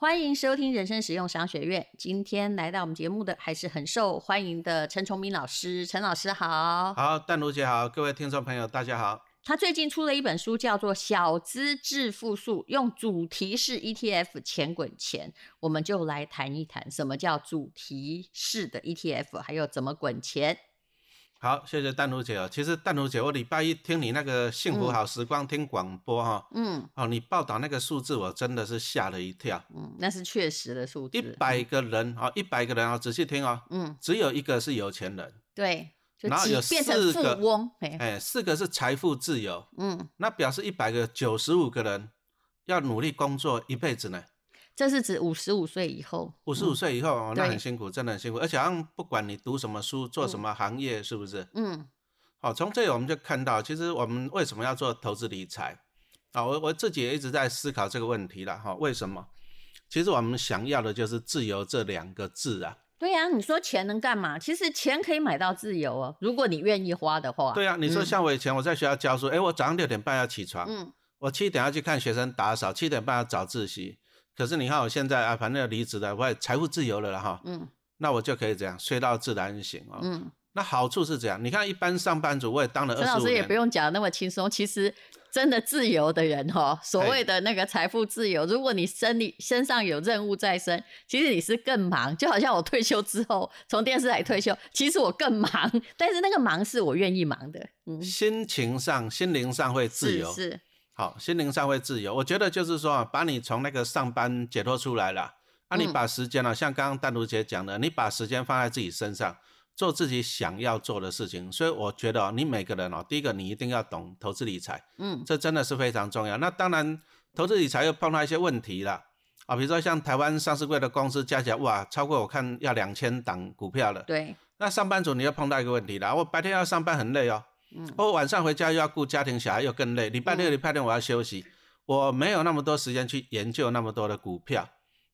欢迎收听人生实用商学院。今天来到我们节目的还是很受欢迎的陈崇明老师，陈老师好。好，淡如姐好，各位听众朋友大家好。他最近出了一本书，叫做《小资致富术》，用主题式 ETF 钱滚钱，我们就来谈一谈什么叫主题式的 ETF，还有怎么滚钱。好，谢谢淡如姐哦。其实淡如姐，我礼拜一听你那个幸福好时光听广播哈，嗯，哦，你报道那个数字，我真的是吓了一跳。嗯，那是确实的数字。一百个人啊，一百个人啊，仔细听哦，嗯，只有一个是有钱人。对。然后有四个，哎，四个是财富自由，嗯，那表示一百个九十五个人要努力工作一辈子呢。这是指五十五岁以后，五十五岁以后，那很辛苦，真的很辛苦。而且好像不管你读什么书，做什么行业，是不是？嗯。好，从这里我们就看到，其实我们为什么要做投资理财？啊，我我自己也一直在思考这个问题了哈。为什么？其实我们想要的就是自由这两个字啊。对呀，你说钱能干嘛？其实钱可以买到自由哦，如果你愿意花的话。对呀，你说像我以前我在学校教书，哎，我早上六点半要起床，嗯，我七点要去看学生打扫，七点半要早自习。可是你看我现在啊，反正要离职了，我也财富自由了了哈。嗯。那我就可以这样睡到自然醒啊。嗯。那好处是这样，你看一般上班族我也当了二十五年。老师也不用讲那么轻松，其实真的自由的人哈，所谓的那个财富自由，如果你身里身上有任务在身，其实你是更忙。就好像我退休之后从电视台退休，其实我更忙，但是那个忙是我愿意忙的。嗯。心情上、心灵上会自由。是。好，心灵上会自由。我觉得就是说啊，把你从那个上班解脱出来了，那你把时间呢，像刚刚丹如姐讲的，你把时间放在自己身上，做自己想要做的事情。所以我觉得，你每个人哦，第一个你一定要懂投资理财，嗯，这真的是非常重要。那当然，投资理财又碰到一些问题了啊，比如说像台湾上市柜的公司加起来，哇，超过我看要两千档股票了。对。那上班族你又碰到一个问题了，我白天要上班很累哦。嗯，我晚上回家又要顾家庭小孩，又更累。礼拜六、礼拜天我要休息，我没有那么多时间去研究那么多的股票。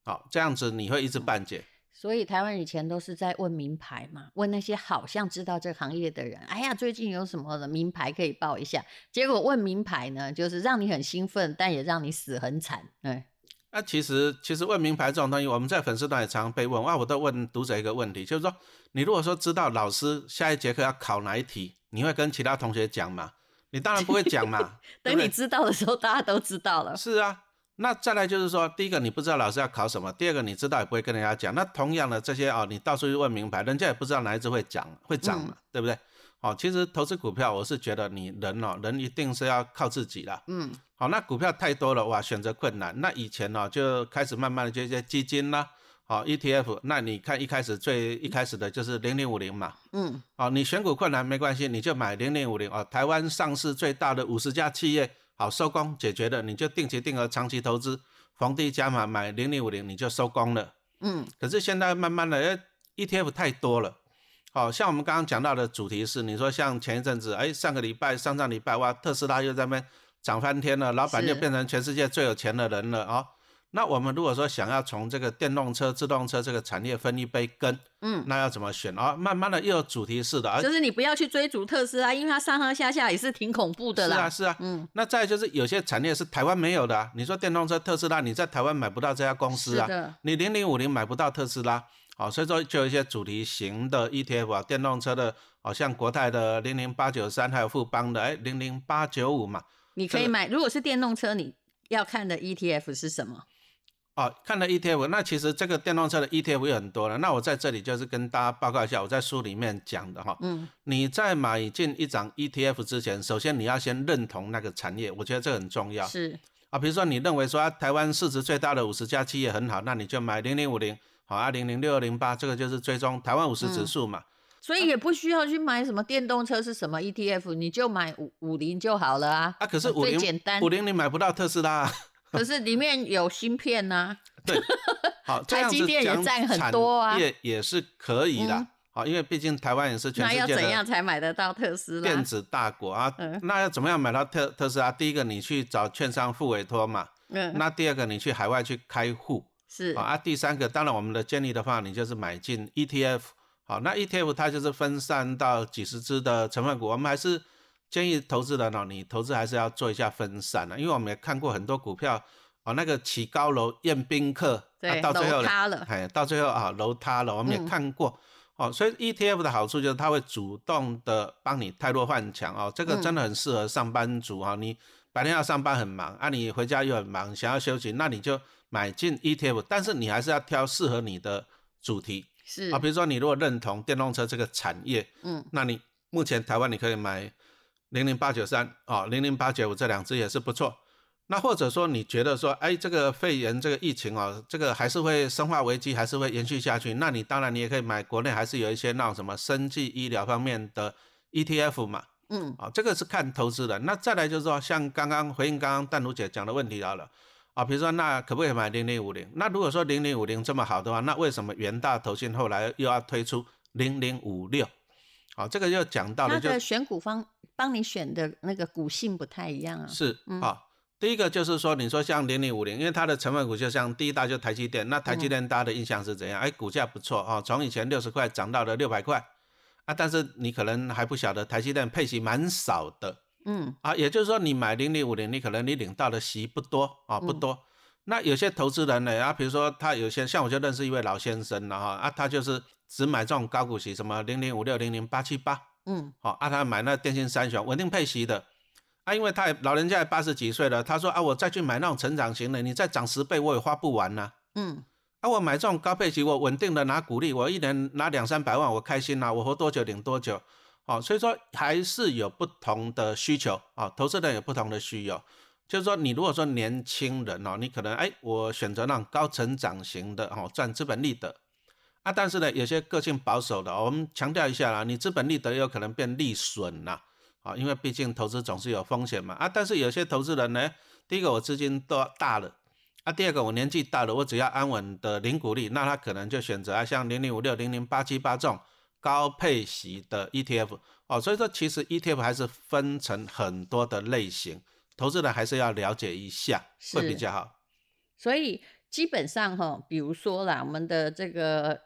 好，这样子你会一知半解。所以台湾以前都是在问名牌嘛，问那些好像知道这个行业的人。哎呀，最近有什么的名牌可以报一下？结果问名牌呢，就是让你很兴奋，但也让你死很惨。哎，那其实其实问名牌这种东西，我们在粉丝团也常被问。哇，我都问读者一个问题，就是说，你如果说知道老师下一节课要考哪一题？你会跟其他同学讲吗？你当然不会讲嘛。等你知道的时候，大家都知道了。是啊，那再来就是说，第一个你不知道老师要考什么，第二个你知道也不会跟人家讲。那同样的这些啊，你到处去问名牌，人家也不知道哪一只会讲会涨嘛，对不对？好，其实投资股票，我是觉得你人哦，人一定是要靠自己的。嗯。好，那股票太多了哇，选择困难。那以前呢，就开始慢慢的这些基金啦。好，ETF，那你看一开始最一开始的就是零零五零嘛，嗯，好，你选股困难没关系，你就买零零五零哦，台湾上市最大的五十家企业，好收工解决了，你就定期定额长期投资，逢低加码买零零五零，你就收工了，嗯，可是现在慢慢的，哎，ETF 太多了，好像我们刚刚讲到的主题是，你说像前一阵子，哎，上个礼拜、上上礼拜，哇，特斯拉又在那边涨翻天了，老板就变成全世界最有钱的人了啊。那我们如果说想要从这个电动车、自动车这个产业分一杯羹，嗯，那要怎么选啊？慢慢的又有主题式的，就是你不要去追逐特斯拉，因为它上上下下也是挺恐怖的啦。是啊，是啊，嗯。那再就是有些产业是台湾没有的，你说电动车特斯拉，你在台湾买不到这家公司啊，你零零五零买不到特斯拉，好，所以说就有一些主题型的 ETF 啊，电动车的，好像国泰的零零八九三，还有富邦的哎零零八九五嘛，你可以买。如果是电动车，你要看的 ETF 是什么？哦，看了 ETF，那其实这个电动车的 ETF 有很多了。那我在这里就是跟大家报告一下，我在书里面讲的哈。嗯。你在买进一张 ETF 之前，首先你要先认同那个产业，我觉得这很重要。是。啊，比如说你认为说台湾市值最大的五十家企业很好，那你就买零零五零，好啊，零零六二零八，这个就是追踪台湾五十指数嘛。所以也不需要去买什么电动车是什么 ETF，你就买五五零就好了啊。啊，可是五零简单，五零你买不到特斯拉。可是里面有芯片呐，对，好，台积电也占很多啊，也也是可以的，好，因为毕竟台湾也是全世界的。那要怎样才买得到特斯拉？电子大国啊，那要怎么样买到特特斯拉？第一个你去找券商付委托嘛，嗯，那第二个你去海外去开户是啊，第三个当然我们的建议的话，你就是买进 ETF，好，那 ETF 它就是分散到几十只的成分股，我们还是。建议投资人哦，你投资还是要做一下分散的，因为我们也看过很多股票哦，那个起高楼宴宾客，对，到最后了，哎，到最后啊，楼塌了，我们也嗯看过。哦，所以 ETF 的好处就是它会主动的帮你汰弱换强哦，这个嗯真的很适合上班族啊、你白天要上班很忙，啊，你回家又很忙，想要休息，那你就买进 ETF，但是你还是要挑适合你的主题是啊，比如说你如果认同电动车这个产业，嗯那你目前台湾你可以买零零八九三啊，零零八九五这两只也是不错。那或者说你觉得说，哎，这个肺炎这个疫情哦，这个还是会生化危机，还是会延续下去，那你当然你也可以买国内还是有一些那种什么生技医疗方面的 ETF 嘛，嗯啊、这个是看投资的。那再来就是说，像刚刚回应刚刚淡如姐讲的问题好了。啊，比如说，那可不可以买零零五零？那如果说零零五零这么好的话，那为什么元大投信后来又要推出零零五六？好，这个又讲到了就选股方帮你选的那个股性不太一样啊。是嗯哦、第一个就是说，你说像零零五零，因为它的成分股就像第一大就台积电，那台嗯积电大家的印象是怎样？哎，股价不错哦，从以前六十块涨到了六百块啊，但是你可能还不晓得台积电配息蛮少的嗯。啊，也就是说你买零零五零，你可能你领到的息不多啊，不嗯。多。那有些投资人呢，啊，比如说他有些像我就认识一位老先生了哈，啊，他就是只买这种高股息，什么零零五六、零零八七八，嗯。好、啊，他买那电信三雄稳定配息的，啊，因为他也老人家也八十几岁了，他说啊，我再去买那种成长型的，你再涨十倍我也花不完呐、嗯。啊，我买这种高配息，我稳定的拿股利，我一年拿两三百万，我开心呐、我活多久领多久。哦，所以说还是有不同的需求啊、投资人有不同的需求。就是说，你如果说年轻人哦，你可能哎，我选择那种高成长型的哦，赚资本利得啊，但是呢，有些个性保守的、哦，我们强调一下啦，你资本利得有可能变利损啦，啊，因为毕竟投资总是有风险嘛啊，但是有些投资人呢，第一个我资金都大了。啊，第二个我年纪大了，我只要安稳的零股利，那他可能就选择啊像零零五六、零零八七八这种高配息的 ETF 哦。所以说，其实 ETF 还是分成很多的类型，投资人还是要了解一下，会比较好。所以基本上哈，比如说啦，我们的这个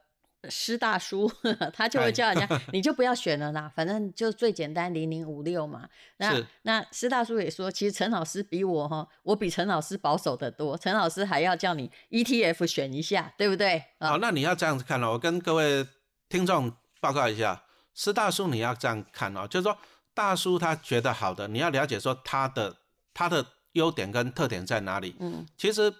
施大叔，他就会哎叫人家，你就不要选了啦，反正就最简单零零五六嘛。那那施大叔也说，其实陈老师比我哈，我比陈老师保守的多。陈老师还要叫你 ETF 选一下，对不对？啊、好，那你要这样子看哦，我跟各位听众报告一下，施大叔你要这样看哦，就是说大叔他觉得好的，你要了解说他的他的优点跟特点在哪里。嗯，其实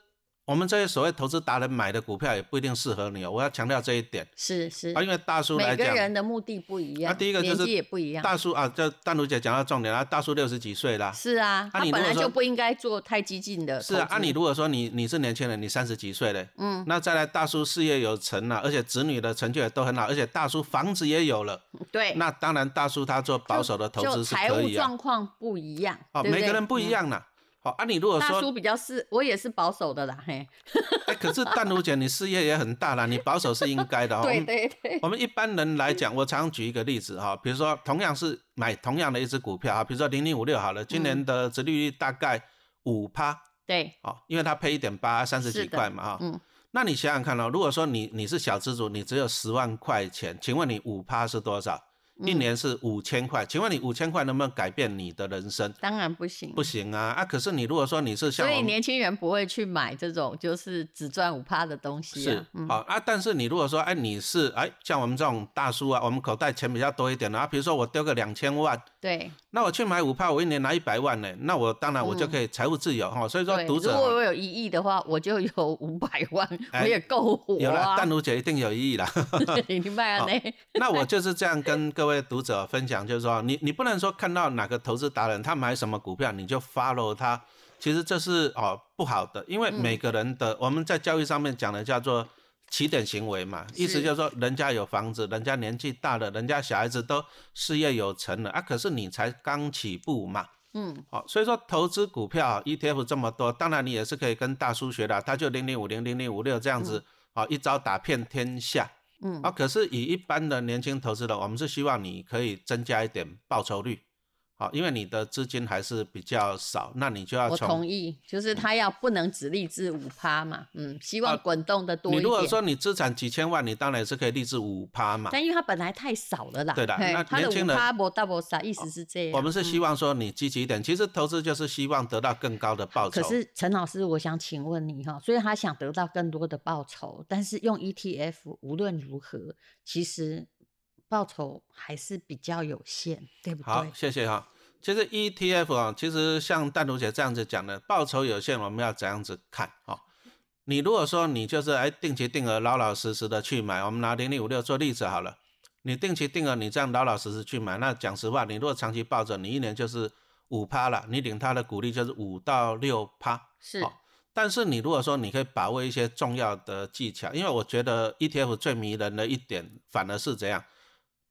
我们这些所谓投资达人买的股票也不一定适合你哦，我要强调这一点是是啊，，因为大叔来每个，人的目的不一样，第一个就是年纪也不一样。大叔啊，这丹如姐讲到重点啦，大叔六十几岁啦。是啊，他本来你如果说就不应该做太激进的。是啊，啊，你如果说你你是年轻人，你三十几岁嘞，嗯，那再来大叔事业有成了，而且子女的成就也都很好，而且大叔房子也有了，对，那当然大叔他做保守的投就资是可以啊。状况不一样，哦，每个人不一。样啦。好啊，你如果说大叔比较是，我也是保守的啦，嘿，哎，可是淡如姐你事业也很大啦，你保守是应该的哦。对对对，我们一般人来讲，我常举一个例子哈，比如说同样是买同样的一只股票哈，比如说零零五六好了，今嗯年的殖利率大概五趴对，哦，因为它配一点八，三十几块嘛哈。嗯，那你想想看哦，如果说你你是小资主，你只有十万块钱，请问你五趴是多少？一嗯年是五千块，请问你五千块能不能改变你的人生？当然不行，不行啊啊！可是你如果说你是像所以年轻人不会去买这种就是只赚五趴的东西是好啊，但是你如果说哎你是哎像我们这种大叔啊，我们口袋钱比较多一点的啊，比如说我丢个两千万，对那我去买五趴，我一年拿一百万呢，那我当然我就嗯可以财务自由哈、所以说。读者如果我有一亿的话，我就有五百万，哎我也够活有了，啊淡。如姐一定有意义啦。你明白啊？好 那那我就是这样跟各位读者分享，就是说，你你不能说看到哪个投资达人他买什么股票你就 follow 他，其实这是哦不好的，因为嗯每个人的、我们在交易上面讲的叫做起点行为嘛，意思就是说人家有房子，人家年纪大了，人家小孩子都事业有成了啊，可是你才刚起步嘛。嗯，好、所以说投资股票 ETF 这么多，当然你也是可以跟大叔学的，他就零零五零零零五六这样子，好、一招打遍天下。嗯啊，可是以一般的年轻投资人，我们是希望你可以增加一点报酬率，好，因为你的资金还是比较少，那你就要我同意，就是他要不能只立志五趴嘛，嗯，希望滚动的多一点。你如果说你资产几千万，你当然也是可以立志五趴嘛。但因为他本来太少了啦，对的那年轻人五趴不大不啥，意思是这样。我们是希望说你积极一点，其实投资就是希望得到更高的报酬。可是陈老师，我想请问你哈，虽然他想得到更多的报酬，但是用 ETF 无论如何，其实报酬还是比较有限，对不对好对，？谢谢哈。其实 ETF 啊，其实像淡如姐这样子讲的，报酬有限，我们要怎样子看哈？你如果说你就是哎定期定额老老实实的去买，我们拿零零五六做例子好了，你定期定额你这样老老实实去买，那讲实话，你如果长期抱着，你一年就是五趴了，你领它的股利就是五到六趴。是好但是你如果说你可以把握一些重要的技巧，因为我觉得 ETF 最迷人的一点反而是怎样，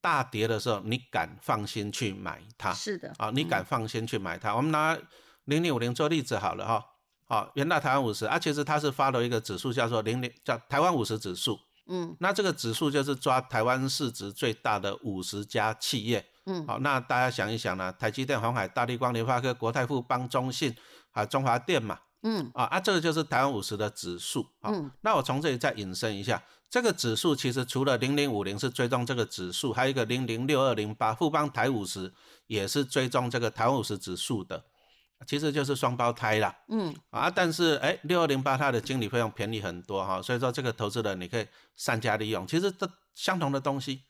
大跌的时候你敢放心去买它。是的，啊，你敢放心去买它？我们拿零零五零做例子好了哈。好，元大台湾五十啊，其实它是发了一个指数叫做零零叫台湾五十指数。嗯那这个指数就是抓台湾市值最大的五十家企业。嗯，好，那大家想一想呢，台积电、鸿海、大力光、联发科、国泰富邦、中信啊、中华电嘛，嗯啊啊，这个就是台湾五十的指数。啊，嗯那我从这里再引申一下，这个指数其实除了零零五零是追踪这个指数，还有一个零零六二零八富邦台五十也是追踪这个台湾五十指数的，其实就是双胞胎啦。嗯，啊，但是哎，六二零八它的经理费用便宜很多哈、所以说这个投资人你可以善加利用，其实这相同的东西，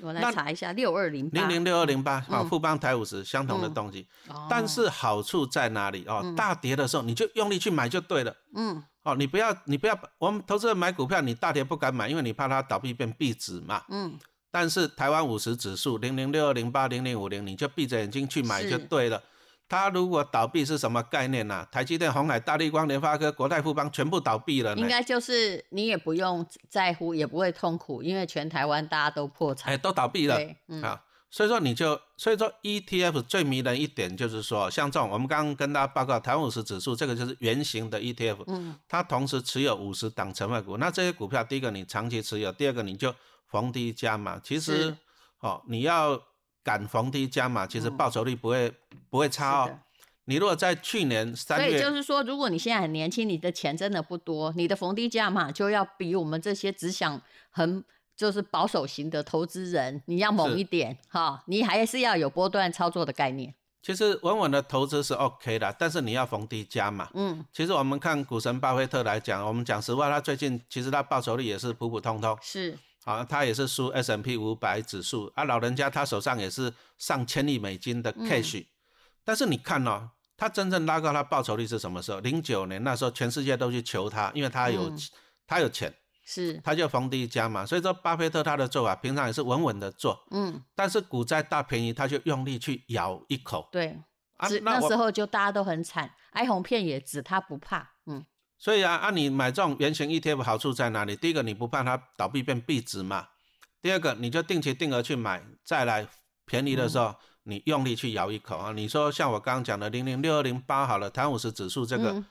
我那来查一下六二零零零六二零八啊，嗯富邦台五十相同的东西，哦但是好处在哪里哦？大跌的时候你就用力去买就对了。嗯哦，你不要，你不要，我们投资人买股票，你大跌不敢买，因为你怕它倒闭变壁纸嘛。嗯但是台湾五十指数零零六二零八零零五零，你就闭着眼睛去买就是对了。它如果倒闭是什么概念呢、台积电、鸿海、大力光、联发科、国泰富邦全部倒闭了呢应？该就是你也不用在乎，也不会痛苦，因为全台湾大家都破产。哎，都倒闭了啊。所以说你就，所以说 ETF 最迷人一点就是说，像这种我们刚刚跟大家报告台湾五十指数，这个就是圆形的 ETF，嗯它同时持有五十档成分股。那这些股票，第一个你长期持有，第二个你就逢低加码。其实是哦，你要敢逢低加码，其实嗯报酬率不会、不会差哦。你如果在去年所三月，以就是说，如果你现在很年轻，你的钱真的不多，你的逢低价码就要比我们这些只想很就是保守型的投资人，你要猛一点哈，你还是要有波段操作的概念。其实稳稳的投资是 OK 的，但是你要逢低加嘛。嗯，其实我们看股神巴菲特来讲，我们讲实话，他最近其实他报酬率也是普普通通，是啊，他也是输 S M P 五百指数啊，老人家他手上也是上千亿美金的嗯 cash，、但是你看哦，他真正拉高他报酬率是什么时候？零九年那时候全世界都去求他，因为他有、嗯他有钱，是，他就逢低加嘛。所以说巴菲特他的做法平常也是稳稳的做，嗯，但是股灾大便宜他就用力去咬一口对，啊只。那时候就大家都很惨，哀鸿遍野，只他不怕。嗯，所以啊，按、你买这种圆形 ETF 好处在哪里？第一个，你不怕它倒闭变壁纸嘛；第二个，你就定期定额去买，再来便宜的时候，嗯你用力去咬一口啊。你说像我刚刚讲的零零六二零八好了，台湾五十指数这个，嗯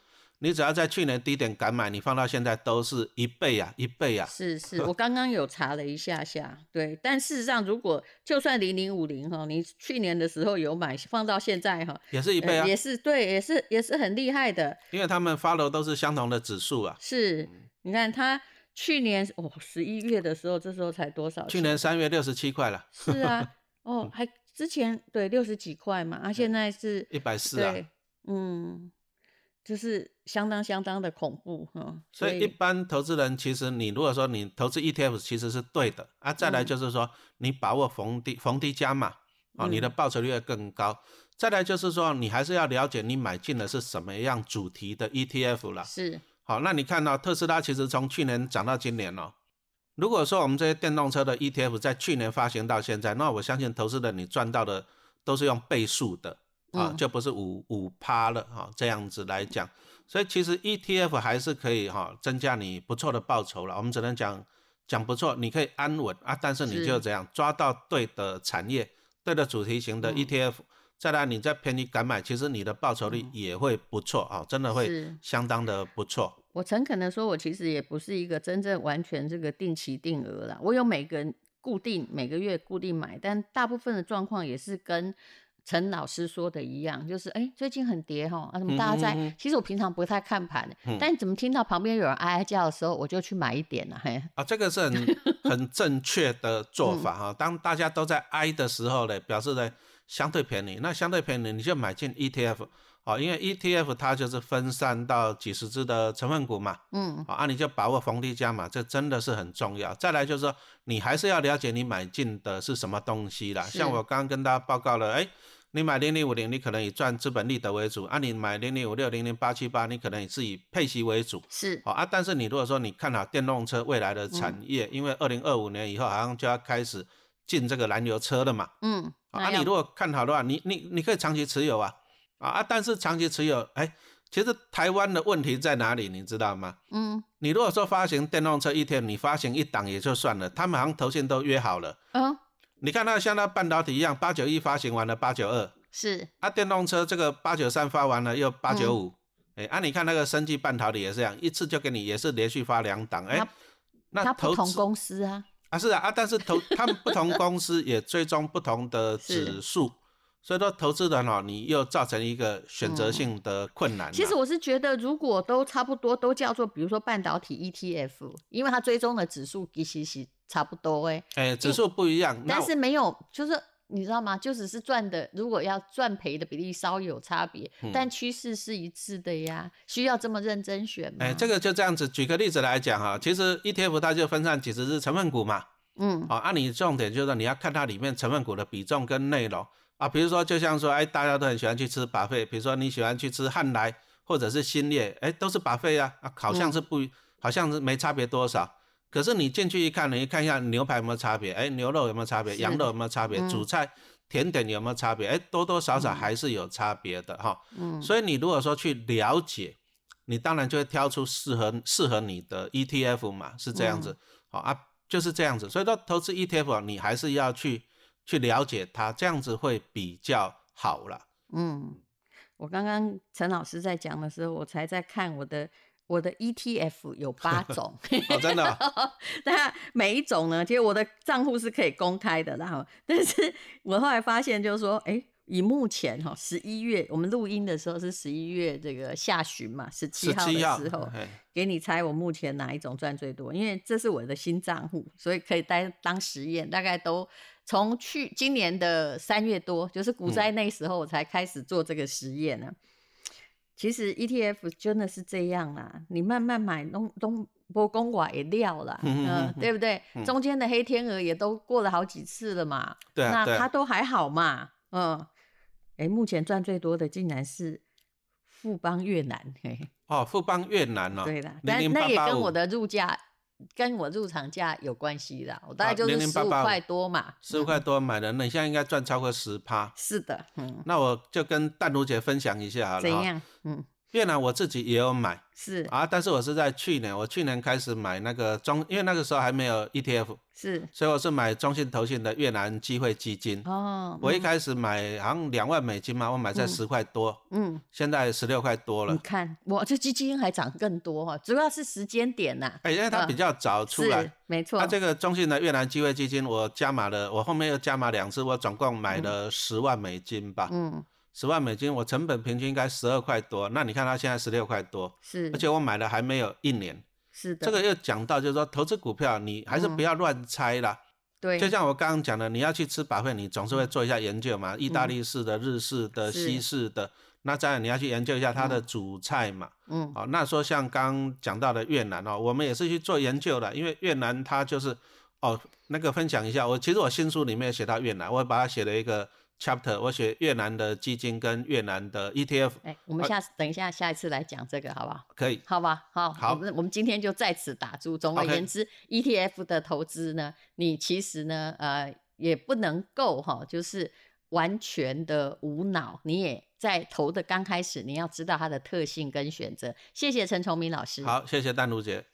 你只要在去年低点敢买，你放到现在都是一倍啊，一倍啊。是是，我刚刚有查了一下下，对，但事实上，如果就算零零五零哈，你去年的时候有买，放到现在哈，也是一倍啊，呃也是对，也是也是很厉害的。因为他们 follow 都是相同的指数啊。是，你看他去年哦十一月的时候，这时候才多少？去年三月六十七块了，是啊，哦，还之前对六十几块嘛，啊，现在是一百四啊。对，嗯，就是相当相当的恐怖哈。所以一般投资人其实你如果说你投资 ETF 其实是对的啊，再来嗯就是说你把握逢低逢低加码啊，你的报酬率会更高。再来就是说你还是要了解你买进的是什么样主题的 ETF 啦。是好，那你看到、特斯拉其实从去年涨到今年哦。如果说我们这些电动车的 ETF 在去年发行到现在，那我相信投资人你赚到的都是用倍数的啊，嗯就不是五五趴了哈、这样子来讲，所以其实 ETF 还是可以哈、增加你不错的报酬了。我们只能讲讲不错，你可以安稳啊，但是你就这样抓到对的产业、对的主题型的嗯。ETF，、再来你再便宜敢买，其实你的报酬率也会不错啊、真的会相当的不错。我诚恳的说，我其实也不是一个真正完全这个定期定额啦，我有每个固定每个月固定买，但大部分的状况也是跟陈老师说的一样，就是哎，最近很跌哈，啊，怎么大家在？嗯嗯嗯其实我平常不太看盘的，但怎么听到旁边有人哀哀叫的时候，我就去买一点了。嘿，啊，这个是很 很正确的做法哈。当大家都在哀的时候呢，表示呢相对便宜，那相对便宜你就买进 ETF 哦，因为 ETF 它就是分散到几十只的成分股嘛，嗯，啊，你就把握逢低加码，这真的是很重要。再来就是说，你还是要了解你买进的是什么东西啦。像我刚刚跟大家报告了，哎，你买零零五零，你可能以赚资本利得为主；啊，你买零零五六、零零八七八，你可能也是以配息为主。是，好啊，但是你如果说你看好电动车未来的产业，因为二零二五年以后好像就要开始进这个燃油车了嘛，嗯，啊，你如果看好的话，你你你可以长期持有啊，啊啊，但是长期持有，哎，其实台湾的问题在哪里，你知道吗？嗯。你如果说发行电动车一天，你发行一档也就算了，他们好像头线都约好了。嗯，你看那像那半导体一样，八九一发行完了八九二，是，啊，电动车这个八九三发完了又八九嗯。五，哎，啊，你看那个生技半导体也是这样，一次就给你也是连续发两档，哎，那它不投资同公司啊，啊是啊啊，但是投他们不同公司也追踪不同的 指数，所以说投资人哦，你又造成一个选择性的困难啊、嗯其实我是觉得，如果都差不多，都叫做比如说半导体 ETF，因为它追踪的指数其实是差不多哎、哎，指数不一样，但是没有，就是你知道吗？就只是赚的，如果要赚赔的比例稍有差别，嗯但趋势是一致的呀。需要这么认真选吗？哎，这个就这样子，举个例子来讲哈，其实 ETF 它就分散几十只成分股嘛，嗯啊，按、你重点就是你要看它里面成分股的比重跟内容啊，比如说就像说，哎，大家都很喜欢去吃把费，比如说你喜欢去吃汉来或者是新列，哎，都是把费啊，啊，好像是不，好像是没差别多少。可是你进去一看，你看一下牛排有没有差别，哎，牛肉有没有差别，羊肉有没有差别，嗯主菜、甜点有没有差别，哎，多多少少还是有差别的哈。嗯，所以你如果说去了解，你当然就会挑出适合适合你的 ETF 嘛，是这样子，好、啊，就是这样子。所以说投资 ETF，你还是要去去了解它，这样子会比较好了。嗯，我刚刚陈老师在讲的时候，我才在看我的我的 ETF 有八 种，哦，真的哦、那每一种呢，其实我的账户是可以公开的然后但是 我后来发现，就是说，哎、以目前哈十一月我们录音的时候是十一月这个下旬嘛，十七号的时候，哎给你猜我目前哪一种赚最多？因为这是我的新账户，所以可以当当实验。大概都从去今年的三月多，就是股灾那时候，我才开始做这个实验呢。其实 ETF 真的是这样啦，你慢慢买，东东波公瓦也掉了，嗯对不对？嗯中间的黑天鹅也都过了好几次了嘛，对啊，那它啊，都还好嘛，嗯。哎，目前赚最多的竟然是富邦越南。哦，富邦越南哦，对啦，零零但那八八五也跟我的入价、跟我入场价有关系的。我大概就是十五00885块多嘛，十五块多买的，那你现在应该赚超过十趴。是的，嗯，那我就跟淡如姐分享一下好了。怎样？嗯，越南我自己也有买是啊，但是我是在去年，我去年开始买那个中，因为那个时候还没有 ETF，是所以我是买中信投信的越南机会基金。哦，嗯我一开始买好像两万美金嘛，我买在嗯十块多，嗯，现在十六块多了。你看我这基金还涨更多哈，主要是时间点呐，哎，因为它嗯比较早出来是，没错它，这个中信的越南机会基金，我加码了，我后面又加码两次，我总共买了十万美金吧。嗯，十万美金，我成本平均应该十二块多，那你看它现在十六块多，是，而且我买了还没有一年。是的，这个又讲到，就是说投资股票，你还是不要乱猜啦。对，就像我刚刚讲的，你要去吃把费，你总是会做一下研究嘛，意大利式的、日式的、西式的，那当然你要去研究一下它的主菜嘛。嗯。好，那说像刚刚讲到的越南哦，我们也是去做研究的，因为越南它就是哦，那个分享一下，我其实我新书里面写到越南，我把它写了一个 chapter，我写越南的基金跟越南的 ETF，哎，我们下次等一下下一次来讲这个好不好？可以。好吧，好，好我们我们今天就在此打住。总而言之，ETF 的投资呢，你其实呢，呃，也不能够哈，就是完全的无脑，你也在投的刚开始，你要知道它的特性跟选择。谢谢陈崇明老师。好，谢谢丹如姐。